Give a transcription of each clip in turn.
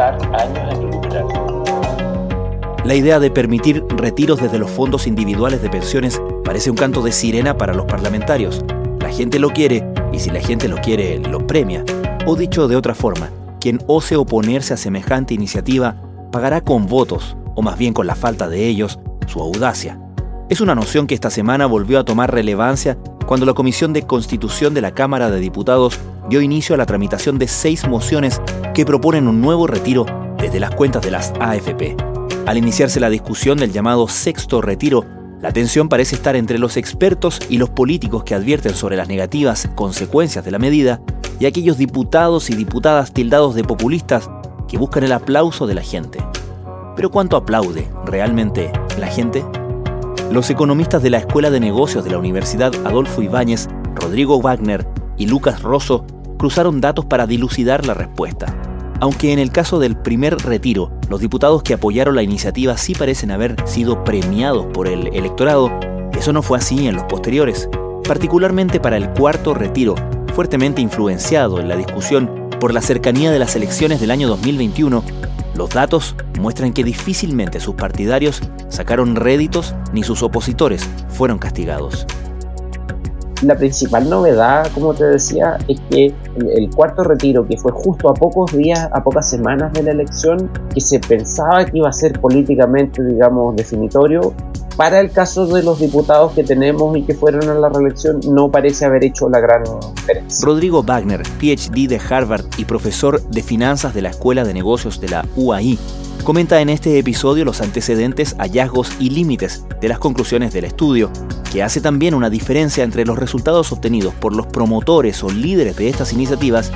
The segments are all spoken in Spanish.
años en. La idea de permitir retiros desde los fondos individuales de pensiones parece un canto de sirena para los parlamentarios. La gente lo quiere y si la gente lo quiere, lo premia. O dicho de otra forma, quien ose oponerse a semejante iniciativa pagará con votos, o más bien con la falta de ellos, su audacia. Es una noción que esta semana volvió a tomar relevancia cuando la Comisión de Constitución de la Cámara de Diputados dio inicio a la tramitación de seis mociones que proponen un nuevo retiro desde las cuentas de las AFP. Al iniciarse la discusión del llamado sexto retiro, la tensión parece estar entre los expertos y los políticos que advierten sobre las negativas consecuencias de la medida y aquellos diputados y diputadas tildados de populistas que buscan el aplauso de la gente. Pero ¿cuánto aplaude realmente la gente? Los economistas de la Escuela de Negocios de la Universidad Adolfo Ibáñez, Rodrigo Wagner y Lucas Rosso cruzaron datos para dilucidar la respuesta. Aunque en el caso del primer retiro, los diputados que apoyaron la iniciativa sí parecen haber sido premiados por el electorado, eso no fue así en los posteriores, particularmente para el cuarto retiro, fuertemente influenciado en la discusión por la cercanía de las elecciones del año 2021, los datos muestran que difícilmente sus partidarios sacaron réditos ni sus opositores fueron castigados. La principal novedad, como te decía, es que el cuarto retiro, que fue justo a pocos días, a pocas semanas de la elección, que se pensaba que iba a ser políticamente, digamos, definitorio, para el caso de los diputados que tenemos y que fueron a la reelección, no parece haber hecho la gran diferencia. Rodrigo Wagner, PhD de Harvard y profesor de finanzas de la Escuela de Negocios de la UAI, comenta en este episodio los antecedentes, hallazgos y límites de las conclusiones del estudio, que hace también una diferencia entre los resultados obtenidos por los promotores o líderes de estas iniciativas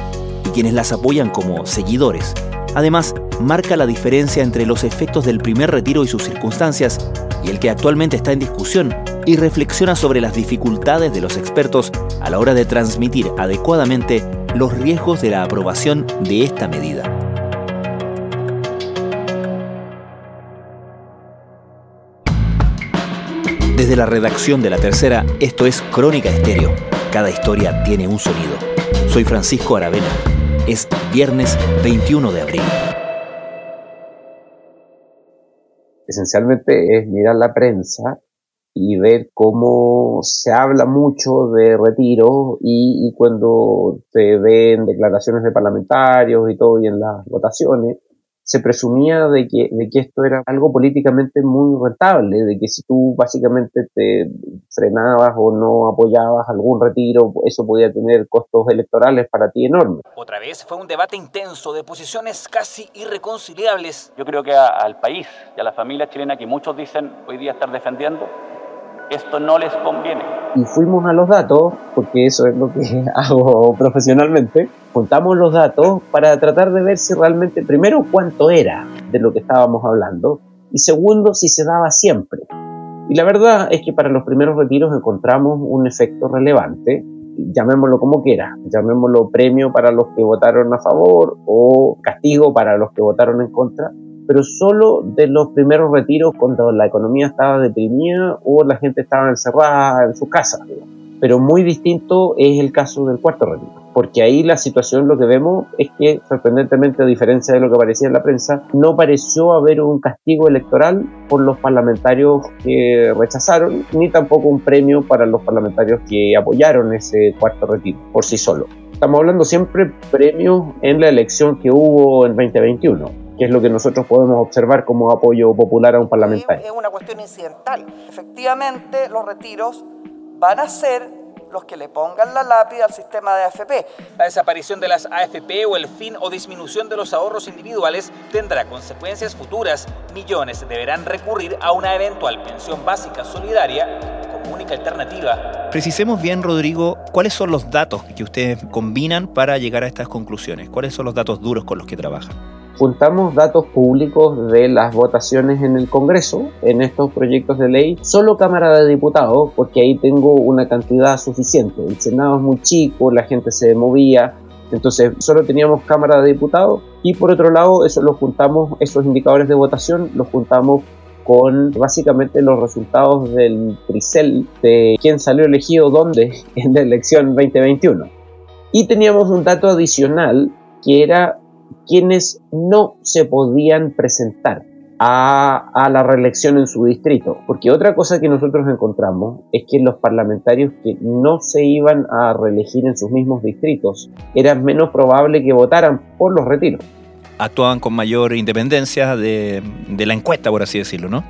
y quienes las apoyan como seguidores. Además, marca la diferencia entre los efectos del primer retiro y sus circunstancias y el que actualmente está en discusión y reflexiona sobre las dificultades de los expertos a la hora de transmitir adecuadamente los riesgos de la aprobación de esta medida. Desde la redacción de La Tercera, esto es Crónica Estéreo. Cada historia tiene un sonido. Soy Francisco Aravena. Es viernes 21 de abril. Esencialmente es mirar la prensa y ver cómo se habla mucho de retiro y, y cuando se ven declaraciones de parlamentarios y todo y en las votaciones, se presumía de que, de que esto era algo políticamente muy rentable, de que si tú básicamente te frenabas o no apoyabas algún retiro, eso podía tener costos electorales para ti enormes. Otra vez fue un debate intenso de posiciones casi irreconciliables. Yo creo que al país y a la familia chilena que muchos dicen hoy día estar defendiendo, esto no les conviene. Y fuimos a los datos, porque eso es lo que hago profesionalmente, juntamos los datos para tratar de ver si realmente, primero, cuánto era de lo que estábamos hablando, y segundo, si se daba siempre. Y la verdad es que para los primeros retiros encontramos un efecto relevante, llamémoslo como quiera, llamémoslo premio para los que votaron a favor o castigo para los que votaron en contra, pero solo de los primeros retiros cuando la economía estaba deprimida o la gente estaba encerrada en su casa. Pero muy distinto es el caso del cuarto retiro, porque ahí la situación lo que vemos es que, sorprendentemente, a diferencia de lo que aparecía en la prensa, no pareció haber un castigo electoral por los parlamentarios que rechazaron, ni tampoco un premio para los parlamentarios que apoyaron ese cuarto retiro por sí solo. Estamos hablando siempre premios en la elección que hubo en 2021 que es lo que nosotros podemos observar como apoyo popular a un parlamentario. Es una cuestión incidental. Efectivamente, los retiros van a ser los que le pongan la lápida al sistema de AFP. La desaparición de las AFP o el fin o disminución de los ahorros individuales tendrá consecuencias futuras. Millones deberán recurrir a una eventual pensión básica solidaria como única alternativa. Precisemos bien, Rodrigo, cuáles son los datos que ustedes combinan para llegar a estas conclusiones. ¿Cuáles son los datos duros con los que trabajan? Juntamos datos públicos de las votaciones en el Congreso, en estos proyectos de ley, solo Cámara de Diputados, porque ahí tengo una cantidad suficiente. El Senado es muy chico, la gente se movía, entonces solo teníamos Cámara de Diputados y por otro lado eso lo juntamos, esos indicadores de votación los juntamos con básicamente los resultados del TRICEL de quién salió elegido dónde en la elección 2021. Y teníamos un dato adicional que era quienes no se podían presentar a, la reelección en su distrito. Porque otra cosa que nosotros encontramos es que los parlamentarios que no se iban a reelegir en sus mismos distritos era menos probable que votaran por los retiros. Actuaban con mayor independencia de, de la encuesta, por así decirlo, ¿no?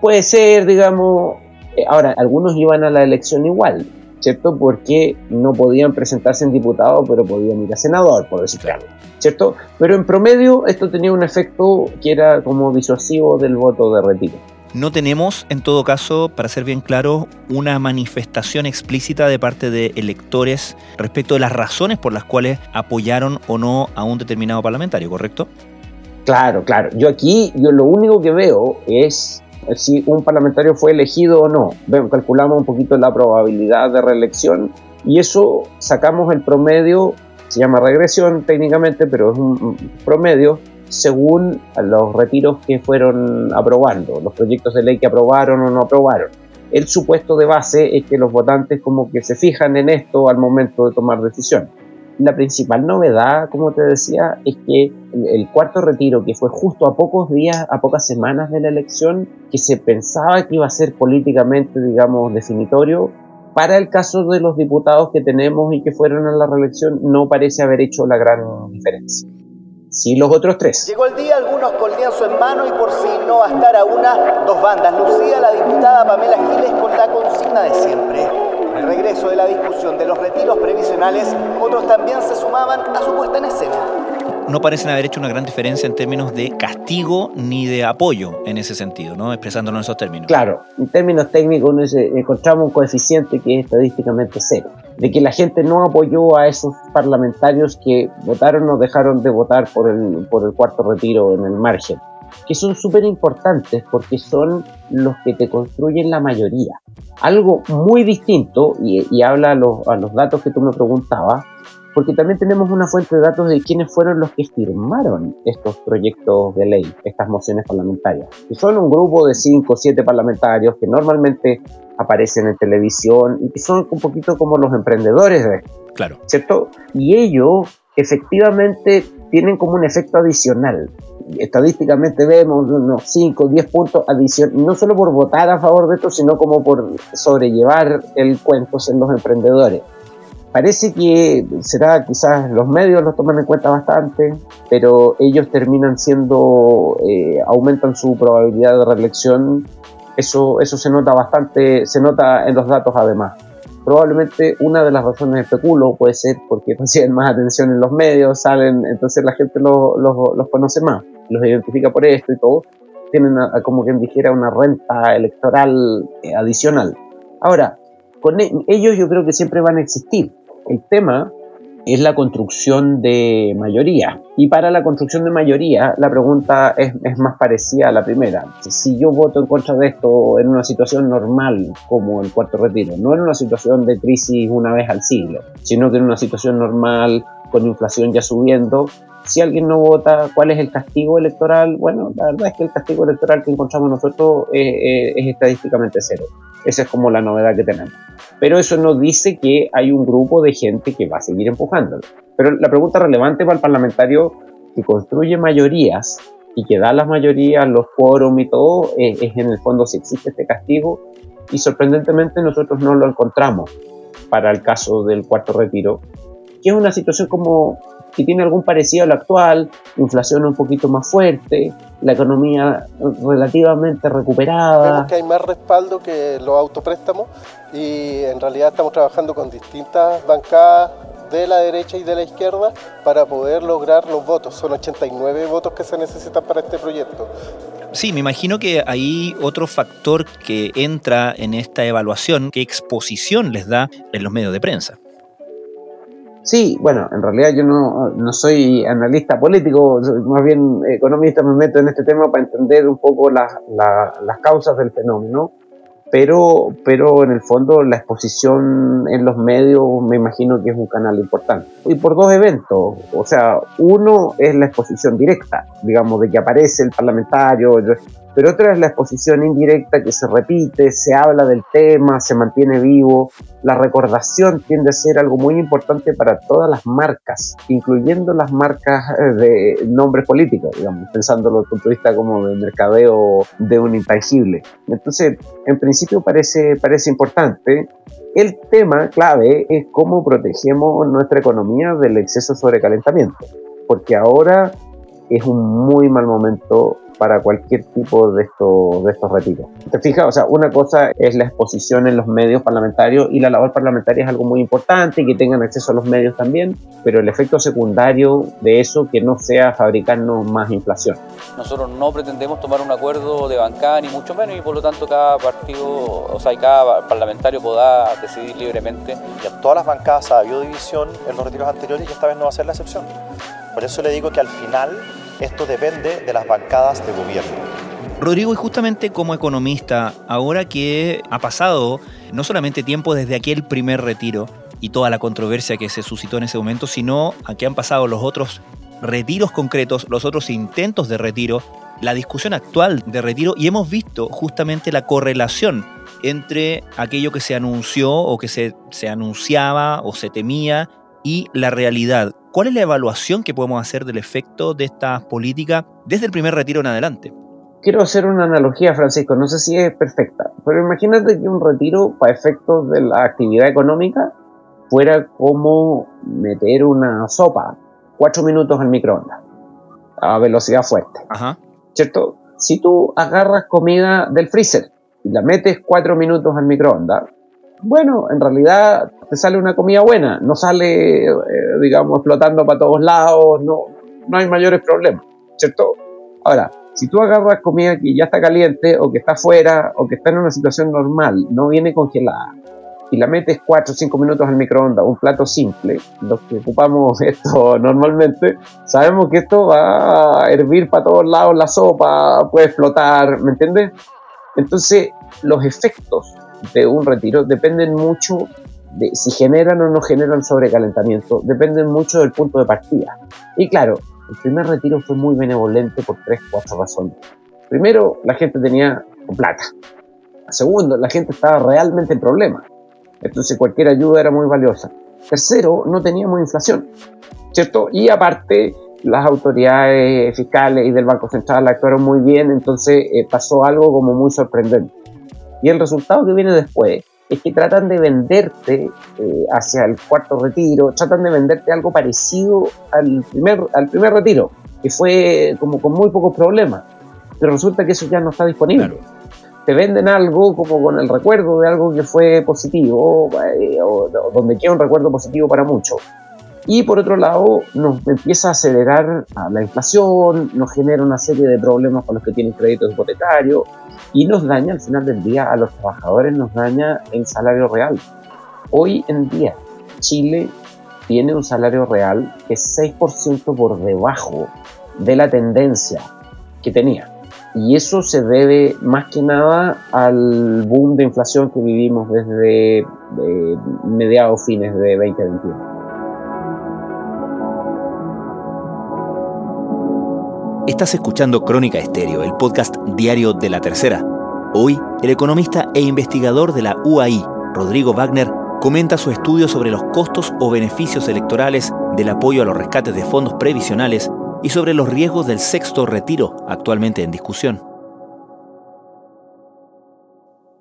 Puede ser, digamos, eh, ahora, algunos iban a la elección igual, ¿cierto? Porque no podían presentarse en diputado, pero podían ir a senador, por decirlo. ¿cierto? Pero en promedio esto tenía un efecto que era como disuasivo del voto de retiro. No tenemos, en todo caso, para ser bien claro, una manifestación explícita de parte de electores respecto de las razones por las cuales apoyaron o no a un determinado parlamentario, ¿correcto? Claro, claro. Yo aquí, yo lo único que veo es si un parlamentario fue elegido o no. Calculamos un poquito la probabilidad de reelección y eso sacamos el promedio se llama regresión técnicamente, pero es un promedio según los retiros que fueron aprobando, los proyectos de ley que aprobaron o no aprobaron. El supuesto de base es que los votantes como que se fijan en esto al momento de tomar decisión. La principal novedad, como te decía, es que el cuarto retiro, que fue justo a pocos días, a pocas semanas de la elección, que se pensaba que iba a ser políticamente, digamos, definitorio, para el caso de los diputados que tenemos y que fueron a la reelección, no parece haber hecho la gran diferencia. Sí, los otros tres. Llegó el día, algunos con lienzo en mano y por si no bastar a una, dos bandas. Lucía, la diputada Pamela Giles, con la consigna de siempre. Regreso de la discusión de los retiros previsionales, otros también se sumaban a su puesta en escena no parecen haber hecho una gran diferencia en términos de castigo ni de apoyo en ese sentido, ¿no? expresándonos en esos términos. Claro, en términos técnicos encontramos un coeficiente que es estadísticamente cero, de que la gente no apoyó a esos parlamentarios que votaron o dejaron de votar por el, por el cuarto retiro en el margen, que son súper importantes porque son los que te construyen la mayoría. Algo muy distinto, y, y habla a los, a los datos que tú me preguntabas, porque también tenemos una fuente de datos de quiénes fueron los que firmaron estos proyectos de ley, estas mociones parlamentarias. Y son un grupo de 5 o 7 parlamentarios que normalmente aparecen en televisión y que son un poquito como los emprendedores de Claro. ¿Cierto? Y ellos efectivamente tienen como un efecto adicional. Estadísticamente vemos unos 5 o 10 puntos adicionales, no solo por votar a favor de esto, sino como por sobrellevar el cuento en los emprendedores. Parece que será quizás los medios lo toman en cuenta bastante, pero ellos terminan siendo, eh, aumentan su probabilidad de reelección. Eso, eso se nota bastante, se nota en los datos además. Probablemente una de las razones especulo puede ser porque reciben más atención en los medios, salen, entonces la gente los conoce más, los identifica por esto y todo. Tienen como quien dijera una renta electoral eh, adicional. Ahora, con e, ellos yo creo que siempre van a existir. El tema es la construcción de mayoría. Y para la construcción de mayoría, la pregunta es, más parecida a la primera. Si yo voto en contra de esto en una situación normal, como el cuarto retiro, no en una situación de crisis una vez al siglo, sino que en una situación normal, con inflación ya subiendo, si alguien no vota, ¿cuál es el castigo electoral? Bueno, la verdad es que el castigo electoral que encontramos nosotros es, estadísticamente cero. Esa es como la novedad que tenemos. Pero eso no dice que hay un grupo de gente que va a seguir empujándolo. Pero la pregunta relevante para el parlamentario que construye mayorías y que da las mayorías, los quórum y todo, es, es en el fondo si existe este castigo. Y sorprendentemente nosotros no lo encontramos para el caso del cuarto retiro, que es una situación como que tiene algún parecido a lo actual, inflación un poquito más fuerte, la economía relativamente recuperada. Vemos que hay más respaldo que los autopréstamos y en realidad estamos trabajando con distintas bancadas de la derecha y de la izquierda para poder lograr los votos. Son 89 votos que se necesitan para este proyecto. Sí, me imagino que hay otro factor que entra en esta evaluación, qué exposición les da en los medios de prensa. Sí, bueno, en realidad yo no, no soy analista político, más bien economista, me meto en este tema para entender un poco las causas del fenómeno, pero, pero en el fondo la exposición en los medios me imagino que es un canal importante. Y por dos eventos, o sea, uno es la exposición directa, digamos, de que aparece el parlamentario, pero otra es la exposición indirecta que se repite, se habla del tema, se mantiene vivo. La recordación tiende a ser algo muy importante para todas las marcas, incluyendo las marcas eh, de nombres políticos, digamos, pensándolo desde el punto de vista como de mercadeo de un intangible. Entonces, en principio parece, parece importante. El tema clave es cómo protegemos nuestra economía del exceso de sobrecalentamiento, porque ahora es un muy mal momento para cualquier tipo de estos, de estos retiros. ¿Te fijas? O sea, una cosa es la exposición en los medios parlamentarios y la labor parlamentaria es algo muy importante y que tengan acceso a los medios también, pero el efecto secundario de eso que no sea fabricarnos más inflación. Nosotros no pretendemos tomar un acuerdo de bancada ni mucho menos y por lo tanto cada partido, o sea, cada parlamentario pueda decidir libremente. Y en todas las bancadas ha habido división en los retiros anteriores y esta vez no va a ser la excepción. Por eso le digo que al final esto depende de las bancadas de gobierno. Rodrigo, y justamente como economista, ahora que ha pasado no solamente tiempo desde aquel primer retiro y toda la controversia que se suscitó en ese momento, sino a que han pasado los otros retiros concretos, los otros intentos de retiro, la discusión actual de retiro y hemos visto justamente la correlación entre aquello que se anunció o que se, se anunciaba o se temía y la realidad. ¿Cuál es la evaluación que podemos hacer del efecto de esta política desde el primer retiro en adelante? Quiero hacer una analogía, Francisco, no sé si es perfecta, pero imagínate que un retiro para efectos de la actividad económica fuera como meter una sopa cuatro minutos al microondas a velocidad fuerte. Ajá. ¿Cierto? Si tú agarras comida del freezer y la metes cuatro minutos al microondas, bueno, en realidad te sale una comida buena, no sale, eh, digamos, explotando para todos lados, no, no hay mayores problemas, ¿cierto? Ahora, si tú agarras comida que ya está caliente o que está fuera o que está en una situación normal, no viene congelada, y la metes 4 o 5 minutos al microondas, un plato simple, los que ocupamos esto normalmente, sabemos que esto va a hervir para todos lados la sopa, puede explotar, ¿me entiendes? Entonces, los efectos de un retiro dependen mucho de si generan o no generan sobrecalentamiento, dependen mucho del punto de partida. Y claro, el primer retiro fue muy benevolente por tres, cuatro razones. Primero, la gente tenía plata. Segundo, la gente estaba realmente en problemas. Entonces cualquier ayuda era muy valiosa. Tercero, no teníamos inflación. ¿Cierto? Y aparte, las autoridades fiscales y del Banco Central actuaron muy bien, entonces eh, pasó algo como muy sorprendente. Y el resultado que viene después es que tratan de venderte eh, hacia el cuarto retiro, tratan de venderte algo parecido al primer, al primer retiro, que fue como con muy pocos problemas. Pero resulta que eso ya no está disponible. Te venden algo como con el recuerdo de algo que fue positivo, eh, o, donde queda un recuerdo positivo para muchos. Y por otro lado, nos empieza a acelerar la inflación, nos genera una serie de problemas con los que tienen créditos hipotecarios, y nos daña al final del día a los trabajadores, nos daña el salario real. Hoy en día Chile tiene un salario real que es 6% por debajo de la tendencia que tenía. Y eso se debe más que nada al boom de inflación que vivimos desde mediados fines de 2021. Estás escuchando Crónica Estéreo, el podcast diario de la tercera. Hoy, el economista e investigador de la UAI, Rodrigo Wagner, comenta su estudio sobre los costos o beneficios electorales del apoyo a los rescates de fondos previsionales y sobre los riesgos del sexto retiro, actualmente en discusión.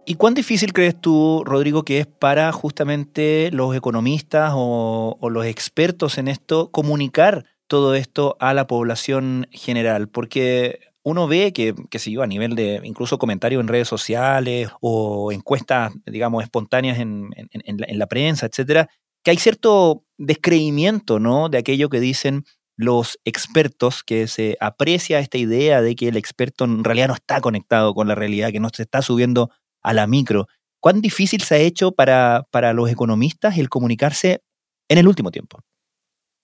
¿Y cuán difícil crees tú, Rodrigo, que es para justamente los economistas o, o los expertos en esto comunicar todo esto a la población general? Porque uno ve que, qué sé yo, a nivel de incluso comentarios en redes sociales o encuestas, digamos, espontáneas en, la, prensa, etcétera, que hay cierto descreimiento, ¿no? De aquello que dicen los expertos, que se aprecia esta idea de que el experto en realidad no está conectado con la realidad, que no se está subiendo a la micro. ¿Cuán difícil se ha hecho para, para los economistas el comunicarse en el último tiempo?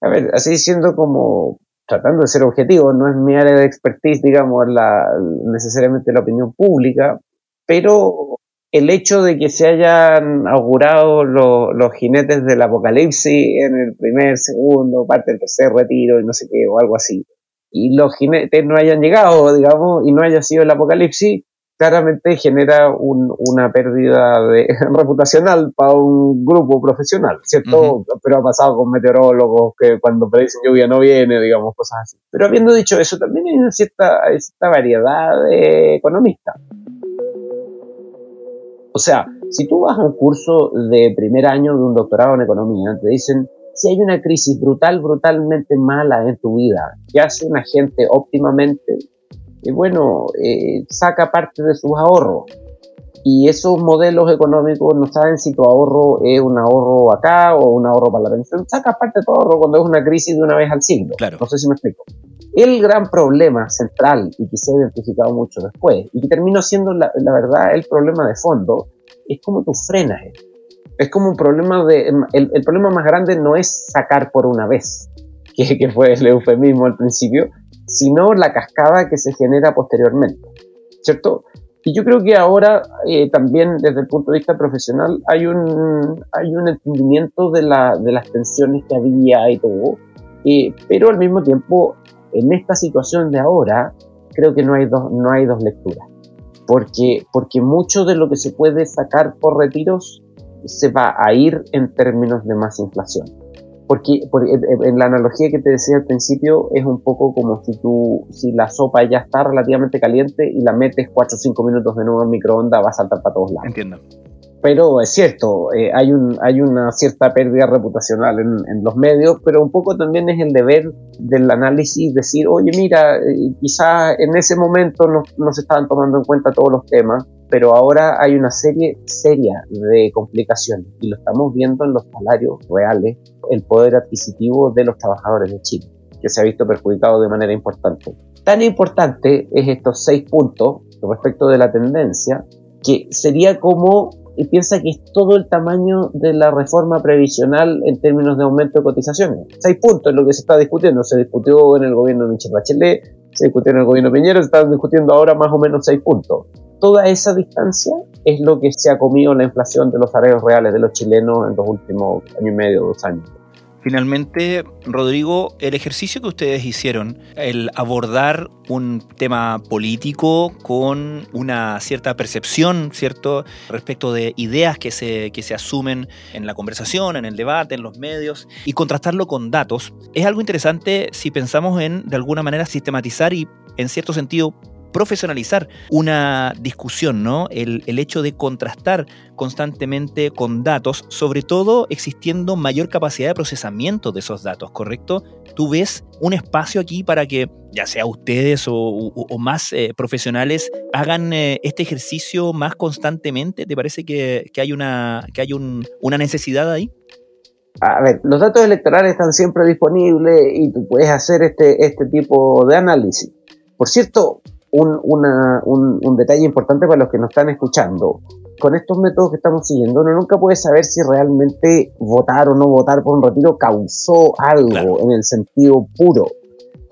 A ver, así siendo como tratando de ser objetivo, no es mi área de expertise, digamos, la, necesariamente la opinión pública, pero el hecho de que se hayan augurado los jinetes del apocalipsis en el primer, segundo, parte del tercer retiro y no sé qué, o algo así, y los jinetes no hayan llegado, digamos, y no haya sido el apocalipsis, claramente genera una pérdida de, reputacional para un grupo profesional, ¿cierto? Pero ha pasado con meteorólogos que cuando predicen lluvia no viene, digamos, cosas así. Pero habiendo dicho eso, también hay una cierta, cierta variedad de economistas. O sea, si tú vas a un curso de primer año de un doctorado en economía, te dicen, si hay una crisis brutal, brutalmente mala en tu vida, ¿qué hace una gente óptimamente? Y bueno, eh, saca parte de sus ahorros. Y esos modelos económicos no saben si tu ahorro es un ahorro acá o un ahorro para la pensión. Saca parte de tu ahorro cuando es una crisis de una vez al siglo. Claro. No sé si me explico. El gran problema central y que se ha identificado mucho después y que terminó siendo la, la verdad el problema de fondo es cómo tú frenas esto. Es como un problema de... El, el problema más grande no es sacar por una vez, que, que fue el eufemismo al principio, sino la cascada que se genera posteriormente, ¿cierto? Y yo creo que ahora eh, también desde el punto de vista profesional hay un, hay un entendimiento de, la, de las tensiones que había y todo, eh, pero al mismo tiempo en esta situación de ahora creo que no hay dos, no hay dos lecturas, porque, porque mucho de lo que se puede sacar por retiros se va a ir en términos de más inflación porque, en la analogía que te decía al principio es un poco como si tú, si la sopa ya está relativamente caliente y la metes 4 o 5 minutos de nuevo en microondas, va a saltar para todos lados. Entiendo. Pero es cierto, eh, hay, un, hay una cierta pérdida reputacional en, los medios, pero un poco también es el deber del análisis decir, oye, mira, eh, quizás en ese momento no, no se estaban tomando en cuenta todos los temas, pero ahora hay una serie seria de complicaciones y lo estamos viendo en los salarios reales, el poder adquisitivo de los trabajadores de Chile, que se ha visto perjudicado de manera importante. Tan importante es estos seis puntos respecto de la tendencia, que sería como, y piensa que es todo el tamaño de la reforma previsional en términos de aumento de cotizaciones. Seis puntos es lo que se está discutiendo, se discutió en el gobierno de Michelle Bachelet, se discutió en el gobierno de Piñera, se están discutiendo ahora más o menos seis puntos toda esa distancia es lo que se ha comido la inflación de los salarios reales de los chilenos en los últimos año y medio, dos años. Finalmente, Rodrigo, el ejercicio que ustedes hicieron, el abordar un tema político con una cierta percepción, ¿cierto?, respecto de ideas que se, que se asumen en la conversación, en el debate, en los medios, y contrastarlo con datos, es algo interesante si pensamos en, de alguna manera, sistematizar y, en cierto sentido, profesionalizar una discusión, ¿no? El, hecho de contrastar constantemente con datos, sobre todo existiendo mayor capacidad de procesamiento de esos datos, ¿correcto? Tú ves un espacio aquí para que ya sea ustedes o, más eh, profesionales hagan eh, este ejercicio más constantemente. ¿Te parece que, hay, una, que hay una necesidad ahí? A ver, los datos electorales están siempre disponibles y tú puedes hacer este, este tipo de análisis. Por cierto, un, un, detalle importante para los que nos están escuchando. Con estos métodos que estamos siguiendo, uno nunca puede saber si realmente votar o no votar por un retiro causó algo en el sentido puro.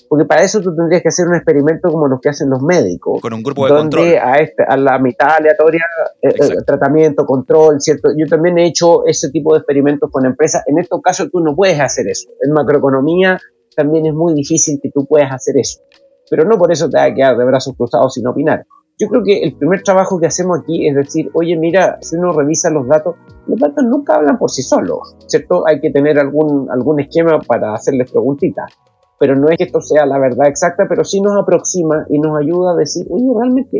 Porque para eso tú tendrías que hacer un experimento como los que hacen los médicos. Con un grupo de donde A, este, a la mitad aleatoria, eh, eh, tratamiento, control, ¿cierto? Yo también he hecho ese tipo de experimentos con empresas. En estos casos tú no puedes hacer eso. En macroeconomía también es muy difícil que tú puedas hacer eso pero no por eso te va a quedar de brazos cruzados sin opinar. Yo creo que el primer trabajo que hacemos aquí es decir, oye, mira, si uno revisa los datos, los datos nunca hablan por sí solos, ¿cierto? Hay que tener algún, algún esquema para hacerles preguntitas. Pero no es que esto sea la verdad exacta, pero sí nos aproxima y nos ayuda a decir, oye, realmente,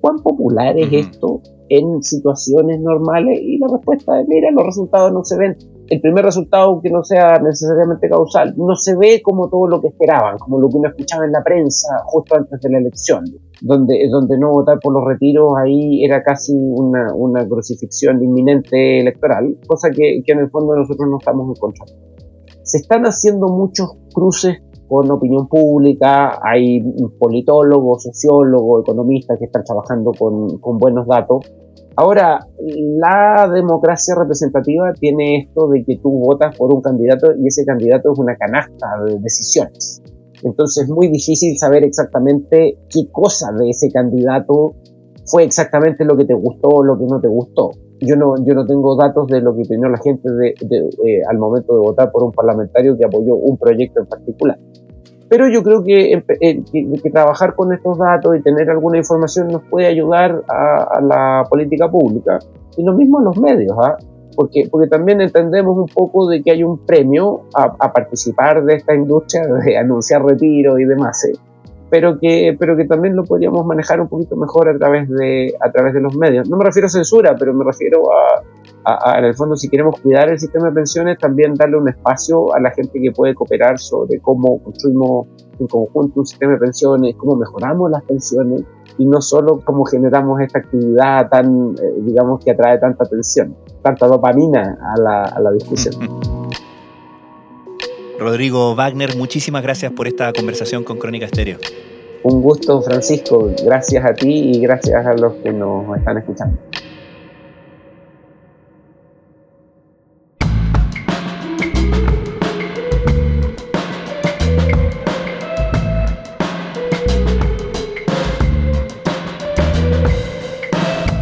¿cuán popular es esto en situaciones normales? Y la respuesta es, mira, los resultados no se ven el primer resultado que no sea necesariamente causal, no se ve como todo lo que esperaban, como lo que uno escuchaba en la prensa justo antes de la elección, donde, donde no votar por los retiros ahí era casi una, una crucifixión inminente electoral, cosa que, que en el fondo nosotros no estamos en contra. Se están haciendo muchos cruces con opinión pública, hay politólogos, sociólogos, economistas que están trabajando con, con buenos datos Ahora, la democracia representativa tiene esto de que tú votas por un candidato y ese candidato es una canasta de decisiones. Entonces es muy difícil saber exactamente qué cosa de ese candidato fue exactamente lo que te gustó o lo que no te gustó. Yo no, yo no tengo datos de lo que opinó la gente de, eh, al momento de votar por un parlamentario que apoyó un proyecto en particular. Pero yo creo que, que, trabajar con estos datos y tener alguna información nos puede ayudar a, la política pública y lo mismo en los medios, ¿ah? porque, porque también entendemos un poco de que hay un premio a, a participar de esta industria, de anunciar retiro y demás. ¿eh? pero que, pero que también lo podríamos manejar un poquito mejor a través de, a través de los medios. No me refiero a censura, pero me refiero a, en el fondo, si queremos cuidar el sistema de pensiones, también darle un espacio a la gente que puede cooperar sobre cómo construimos en conjunto un sistema de pensiones, cómo mejoramos las pensiones y no solo cómo generamos esta actividad tan, eh, digamos, que atrae tanta atención, tanta dopamina a la, a la discusión. Rodrigo Wagner, muchísimas gracias por esta conversación con Crónica Estéreo. Un gusto, Francisco. Gracias a ti y gracias a los que nos están escuchando.